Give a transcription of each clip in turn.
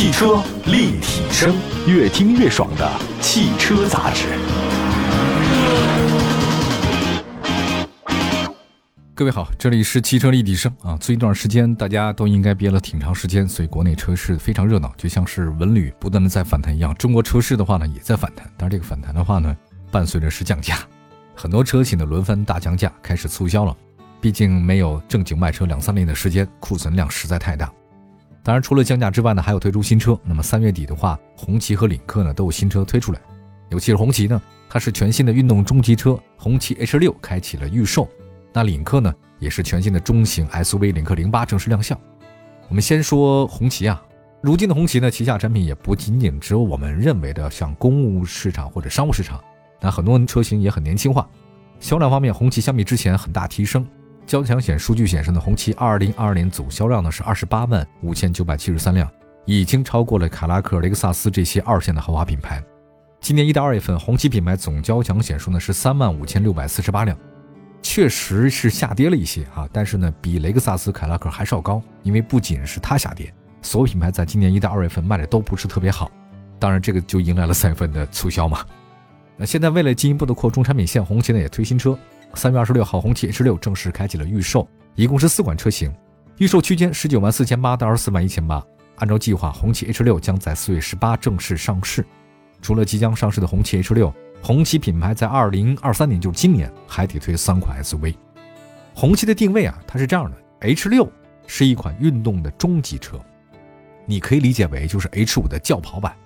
汽车立体声，越听越爽的汽车杂志。各位好，这里是汽车立体声啊。最近一段时间，大家都应该憋了挺长时间，所以国内车市非常热闹，就像是文旅不断的在反弹一样。中国车市的话呢，也在反弹，但是这个反弹的话呢，伴随着是降价，很多车企呢轮番大降价，开始促销了。毕竟没有正经卖车两三年的时间，库存量实在太大。当然，除了降价之外呢，还有推出新车。那么三月底的话，红旗和领克呢都有新车推出来，尤其是红旗呢，它是全新的运动中级车，红旗 H 六开启了预售。那领克呢，也是全新的中型 SUV 领克零八正式亮相。我们先说红旗啊，如今的红旗呢，旗下产品也不仅仅只有我们认为的像公务市场或者商务市场，那很多车型也很年轻化。销量方面，红旗相比之前很大提升。交强险数据显示呢，红旗二零二二年总销量呢是二十八万五千九百七十三辆，已经超过了凯拉克、雷克萨斯这些二线的豪华品牌。今年一到二月份，红旗品牌总交强险数呢是三万五千六百四十八辆。确实是下跌了一些啊，但是呢，比雷克萨斯、凯拉克还是要高。因为不仅是它下跌，所有品牌在今年一到二月份卖的都不是特别好。当然，这个就迎来了三月份的促销嘛。那现在为了进一步的扩充产品线，红旗呢也推新车。三月二十六号，红旗 H 六正式开启了预售，一共是四款车型，预售区间十九万四千八到二十四万一千八。按照计划，红旗 H 六将在四月十八正式上市。除了即将上市的红旗 H 六。红旗品牌在二零二三年，就是今年，还得推三款 SUV。红旗的定位啊，它是这样的：H 六是一款运动的中级车，你可以理解为就是 H 五的轿跑版。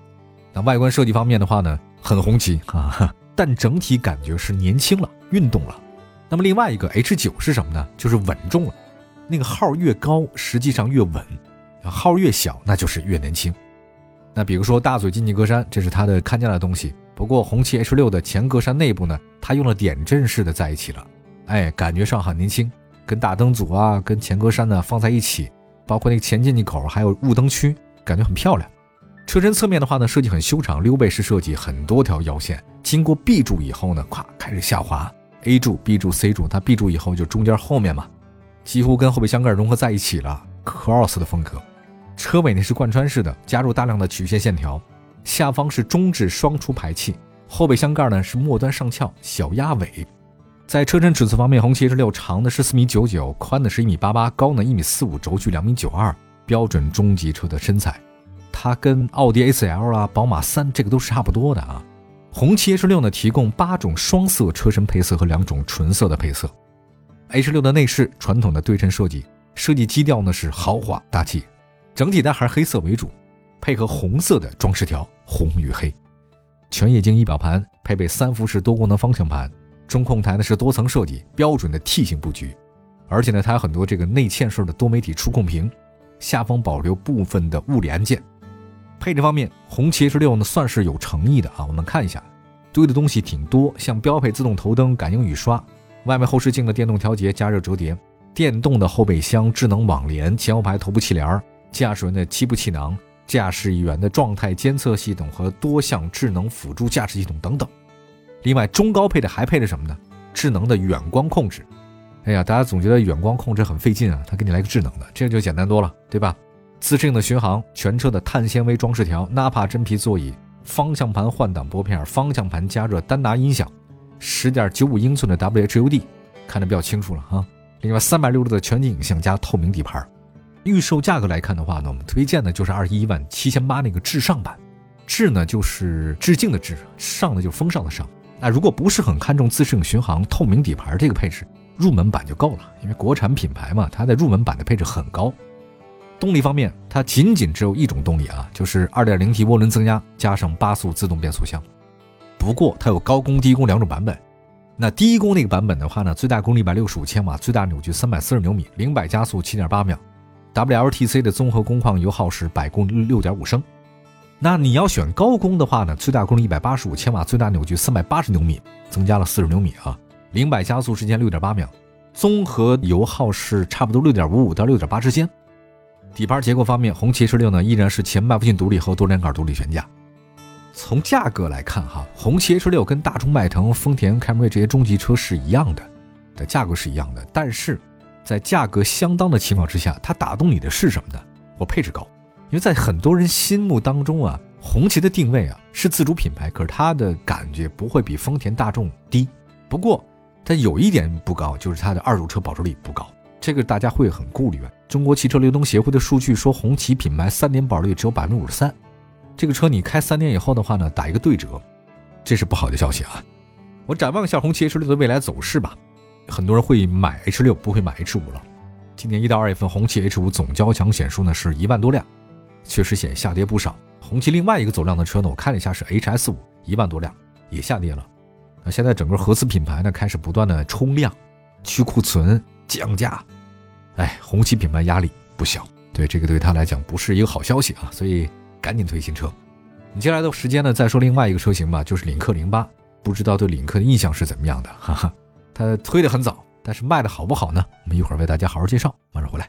那外观设计方面的话呢，很红旗啊，但整体感觉是年轻了，运动了。那么另外一个 H 九是什么呢？就是稳重了。那个号越高，实际上越稳；号越小，那就是越年轻。那比如说大嘴进气格栅，这是它的看家的东西。不过红旗 H 六的前格栅内部呢，它用了点阵式的在一起了，哎，感觉上很年轻，跟大灯组啊，跟前格栅呢放在一起，包括那个前进气口还有雾灯区，感觉很漂亮。车身侧面的话呢，设计很修长，溜背式设计，很多条腰线，经过 B 柱以后呢，咵开始下滑，A 柱、B 柱、C 柱，它 B 柱以后就中间后面嘛，几乎跟后备箱盖融合在一起了，Cross 的风格。车尾呢是贯穿式的，加入大量的曲线线条。下方是中置双出排气，后备箱盖呢是末端上翘，小鸭尾。在车身尺寸方面，红旗 H 六长的是四米九九，宽的是一米八八，高呢一米四五，轴距两米九二，标准中级车的身材。它跟奥迪 A 四 L 啊、宝马三这个都是差不多的啊。红旗 H 六呢提供八种双色车身配色和两种纯色的配色。H 六的内饰传统的对称设计，设计基调呢是豪华大气，整体呢还是黑色为主。配合红色的装饰条，红与黑，全液晶仪表盘配备三辐式多功能方向盘，中控台呢是多层设计，标准的 T 型布局，而且呢它有很多这个内嵌式的多媒体触控屏，下方保留部分的物理按键。配置方面，红旗 H 六呢算是有诚意的啊，我们看一下，堆的东西挺多，像标配自动头灯、感应雨刷，外面后视镜的电动调节、加热折叠，电动的后备箱、智能网联、前后排头部气帘、驾驶员的七部气囊。驾驶员的状态监测系统和多项智能辅助驾驶系统等等。另外，中高配的还配着什么呢？智能的远光控制。哎呀，大家总觉得远光控制很费劲啊，它给你来个智能的，这就简单多了，对吧？自适应的巡航，全车的碳纤维装饰条，Nappa 真皮座椅，方向盘换挡拨片，方向盘加热丹拿音响，十点九五英寸的 WHUD，看得比较清楚了哈。另外，三百六十度的全景影像加透明底盘。预售价格来看的话呢，我们推荐的就是二十一万七千八那个至上版，致呢就是致敬的致，上呢就是风尚的尚。那如果不是很看重自适应巡航、透明底盘这个配置，入门版就够了，因为国产品牌嘛，它的入门版的配置很高。动力方面，它仅仅只有一种动力啊，就是二点零 T 涡轮增压加上八速自动变速箱。不过它有高功低功两种版本，那低功那个版本的话呢，最大功率一百六十五千瓦，最大扭矩三百四十牛米，零百加速七点八秒。WLTC 的综合工况油耗是百公里六点五升，那你要选高功的话呢，最大功率一百八十五千瓦，最大扭矩三百八十牛米，增加了四十牛米啊，零百加速时间六点八秒，综合油耗是差不多六点五五到六点八之间。底盘结构方面，红旗 H 六呢依然是前麦弗逊独立后多连杆独立悬架。从价格来看哈，红旗 H 六跟大众迈腾、丰田凯美瑞这些中级车是一样的，的价格是一样的，但是。在价格相当的情况之下，它打动你的是什么呢？我配置高，因为在很多人心目当中啊，红旗的定位啊是自主品牌，可是它的感觉不会比丰田、大众低。不过它有一点不高，就是它的二手车保值率不高，这个大家会很顾虑啊。中国汽车流通协会的数据说，红旗品牌三年保率只有百分之五十三，这个车你开三年以后的话呢，打一个对折，这是不好的消息啊。我展望一下红旗 H 六的未来走势吧，很多人会买 H 六，不会买 H 五了。今年一到二月份，红旗 H 五总交强险数呢是一万多辆。确实显下跌不少。红旗另外一个走量的车呢，我看了一下是 HS 五，一万多辆也下跌了。那现在整个合资品牌呢开始不断的冲量、去库存、降价，哎，红旗品牌压力不小。对这个对他来讲不是一个好消息啊，所以赶紧推新车。你接下来的时间呢，再说另外一个车型吧，就是领克零八。不知道对领克的印象是怎么样的？哈哈，它推的很早，但是卖的好不好呢？我们一会儿为大家好好介绍。马上回来。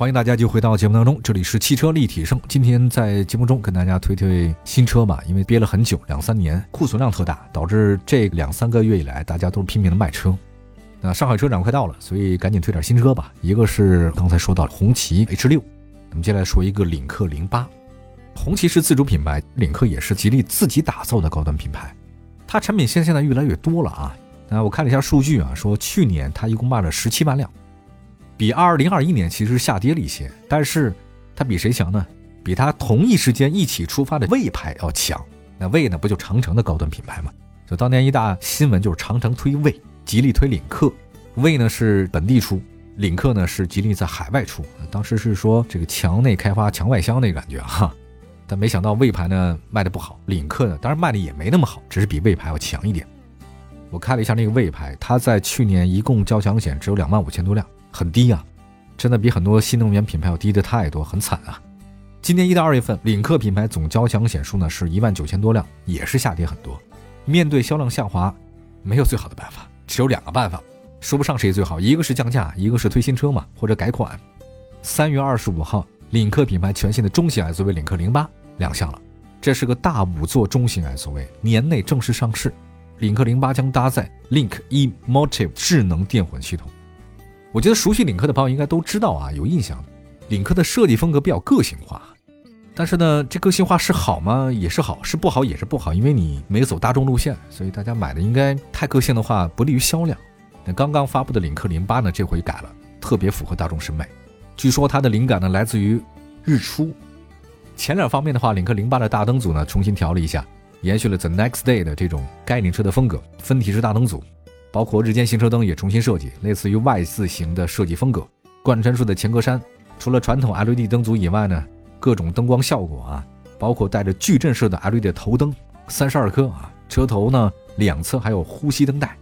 欢迎大家就回到节目当中，这里是汽车立体声。今天在节目中跟大家推推新车吧，因为憋了很久，两三年库存量特大，导致这两三个月以来大家都是拼命的卖车。那上海车展快到了，所以赶紧推点新车吧。一个是刚才说到红旗 H 六，那么接下来说一个领克零八。红旗是自主品牌，领克也是吉利自己打造的高端品牌。它产品线现在越来越多了啊。那我看了一下数据啊，说去年它一共卖了十七万辆。比二零二一年其实下跌了一些，但是它比谁强呢？比它同一时间一起出发的魏牌要强。那魏呢，不就长城的高端品牌吗？就当年一大新闻就是长城推魏，吉利推领克。魏呢是本地出，领克呢是吉利在海外出。当时是说这个墙内开花墙外香那个感觉哈，但没想到魏牌呢卖的不好，领克呢当然卖的也没那么好，只是比魏牌要强一点。我看了一下那个魏牌，它在去年一共交强险只有两万五千多辆。很低呀，真的比很多新能源品牌要低的太多，很惨啊！今年一到二月份，领克品牌总交强险数呢是一万九千多辆，也是下跌很多。面对销量下滑，没有最好的办法，只有两个办法，说不上谁最好，一个是降价，一个是推新车嘛，或者改款。三月二十五号，领克品牌全新的中型 SUV 领克零八亮相了，这是个大五座中型 SUV，年内正式上市。领克零八将搭载 Link E-Motive 智能电混系统。我觉得熟悉领克的朋友应该都知道啊，有印象。领克的设计风格比较个性化，但是呢，这个性化是好吗？也是好，是不好也是不好，因为你没走大众路线，所以大家买的应该太个性的话不利于销量。那刚刚发布的领克零八呢，这回改了，特别符合大众审美。据说它的灵感呢来自于日出。前脸方面的话，领克零八的大灯组呢重新调了一下，延续了 The Next Day 的这种概念车的风格，分体式大灯组。包括日间行车灯也重新设计，类似于 Y 字形的设计风格。贯穿式的前格栅，除了传统 LED 灯组以外呢，各种灯光效果啊，包括带着矩阵式的 LED 头灯，三十二颗啊。车头呢两侧还有呼吸灯带，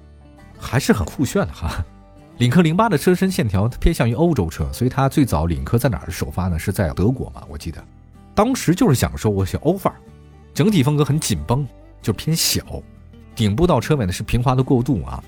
还是很酷炫的哈。领克零八的车身线条偏向于欧洲车，所以它最早领克在哪儿首发呢？是在德国嘛？我记得，当时就是想说我写欧范儿，整体风格很紧绷，就偏小。顶部到车尾呢是平滑的过渡啊。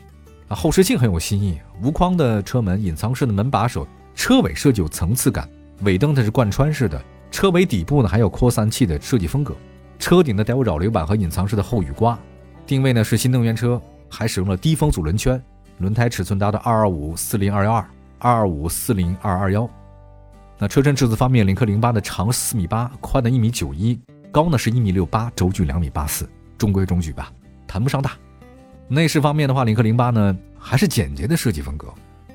啊，后视镜很有新意，无框的车门，隐藏式的门把手，车尾设计有层次感，尾灯它是贯穿式的，车尾底部呢还有扩散器的设计风格，车顶呢带有扰流板和隐藏式的后雨刮，定位呢是新能源车，还使用了低风阻轮圈，轮胎尺寸达到二二五四零二幺二二二五四零二二幺。那车身尺寸方面，领克零八的长四米八，宽的一米九一，高呢是一米六八，轴距两米八四，中规中矩吧，谈不上大。内饰方面的话，领克零八呢还是简洁的设计风格，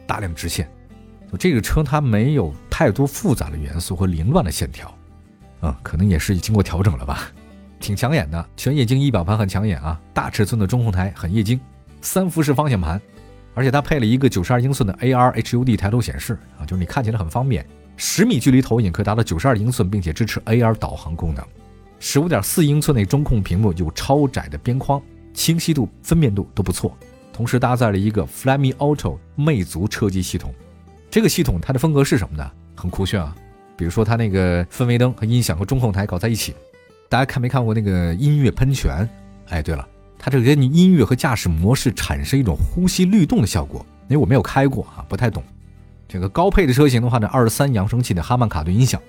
大量直线。这个车它没有太多复杂的元素和凌乱的线条，嗯，可能也是经过调整了吧，挺抢眼的。全液晶仪表盘很抢眼啊，大尺寸的中控台很液晶，三辐式方向盘，而且它配了一个九十二英寸的 AR HUD 抬头显示啊，就是你看起来很方便，十米距离投影可达到九十二英寸，并且支持 AR 导航功能。十五点四英寸的中控屏幕有超窄的边框。清晰度、分辨度都不错，同时搭载了一个 Flyme Auto 魅族车机系统。这个系统它的风格是什么呢？很酷炫啊！比如说它那个氛围灯和音响和中控台搞在一起。大家看没看过那个音乐喷泉？哎，对了，它这个跟音乐和驾驶模式产生一种呼吸律动的效果。因为我没有开过啊，不太懂。这个高配的车型的话呢，二十三扬声器的哈曼卡顿音响，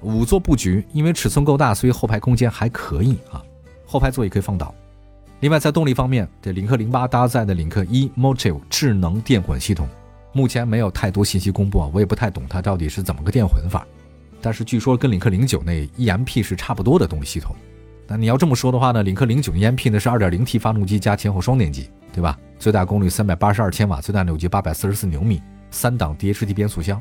五座布局，因为尺寸够大，所以后排空间还可以啊，后排座椅可以放倒。另外在动力方面，这领克零八搭载的领克 e motive 智能电混系统，目前没有太多信息公布啊，我也不太懂它到底是怎么个电混法。但是据说跟领克零九那 EMP 是差不多的动力系统。那你要这么说的话呢，领克零九 EMP 呢是二点零 T 发动机加前后双电机，对吧？最大功率三百八十二千瓦，最大扭矩八百四十四牛米，三档 DHT 变速箱。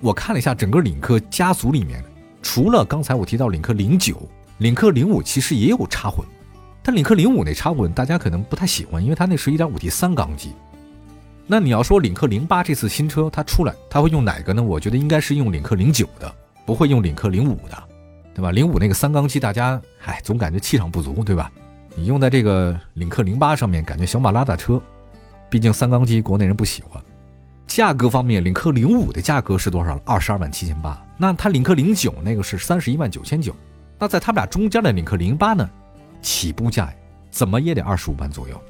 我看了一下整个领克家族里面，除了刚才我提到领克零九、领克零五，其实也有插混，但领克零五那插混大家可能不太喜欢，因为它那是一点五 T 三缸机。那你要说领克零八这次新车它出来，它会用哪个呢？我觉得应该是用领克零九的，不会用领克零五的，对吧？零五那个三缸机，大家唉总感觉气场不足，对吧？你用在这个领克零八上面，感觉小马拉大车，毕竟三缸机国内人不喜欢。价格方面，领克零五的价格是多少了？二十二万七千八。那它领克零九那个是三十一万九千九。那在他们俩中间的领克零八呢，起步价怎么也得二十五万左右。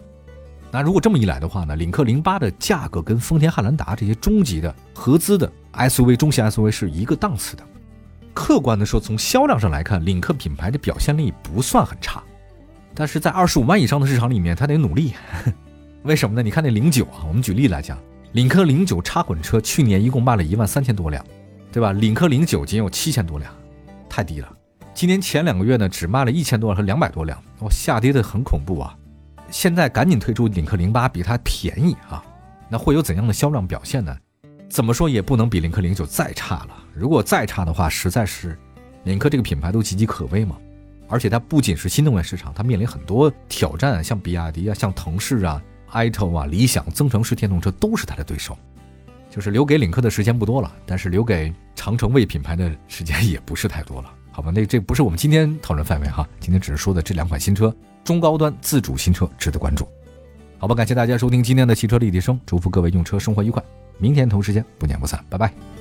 那如果这么一来的话呢，领克零八的价格跟丰田汉兰达这些中级的合资的 SUV、中型 SUV 是一个档次的。客观的说，从销量上来看，领克品牌的表现力不算很差，但是在二十五万以上的市场里面，它得努力。为什么呢？你看那零九啊，我们举例来讲，领克零九插混车去年一共卖了一万三千多辆，对吧？领克零九仅有七千多辆，太低了。今年前两个月呢，只卖了一千多辆和两百多辆，哇，下跌的很恐怖啊。现在赶紧推出领克零八，比它便宜啊！那会有怎样的销量表现呢？怎么说也不能比领克零九再差了。如果再差的话，实在是领克这个品牌都岌岌可危嘛。而且它不仅是新能源市场，它面临很多挑战，像比亚迪啊、像腾势啊、iTO 啊、理想、增程式电动车都是它的对手。就是留给领克的时间不多了，但是留给长城卫品牌的时间也不是太多了，好吧？那这不是我们今天讨论范围哈，今天只是说的这两款新车。中高端自主新车值得关注，好吧？感谢大家收听今天的汽车立体声，祝福各位用车生活愉快。明天同时间不见不散，拜拜。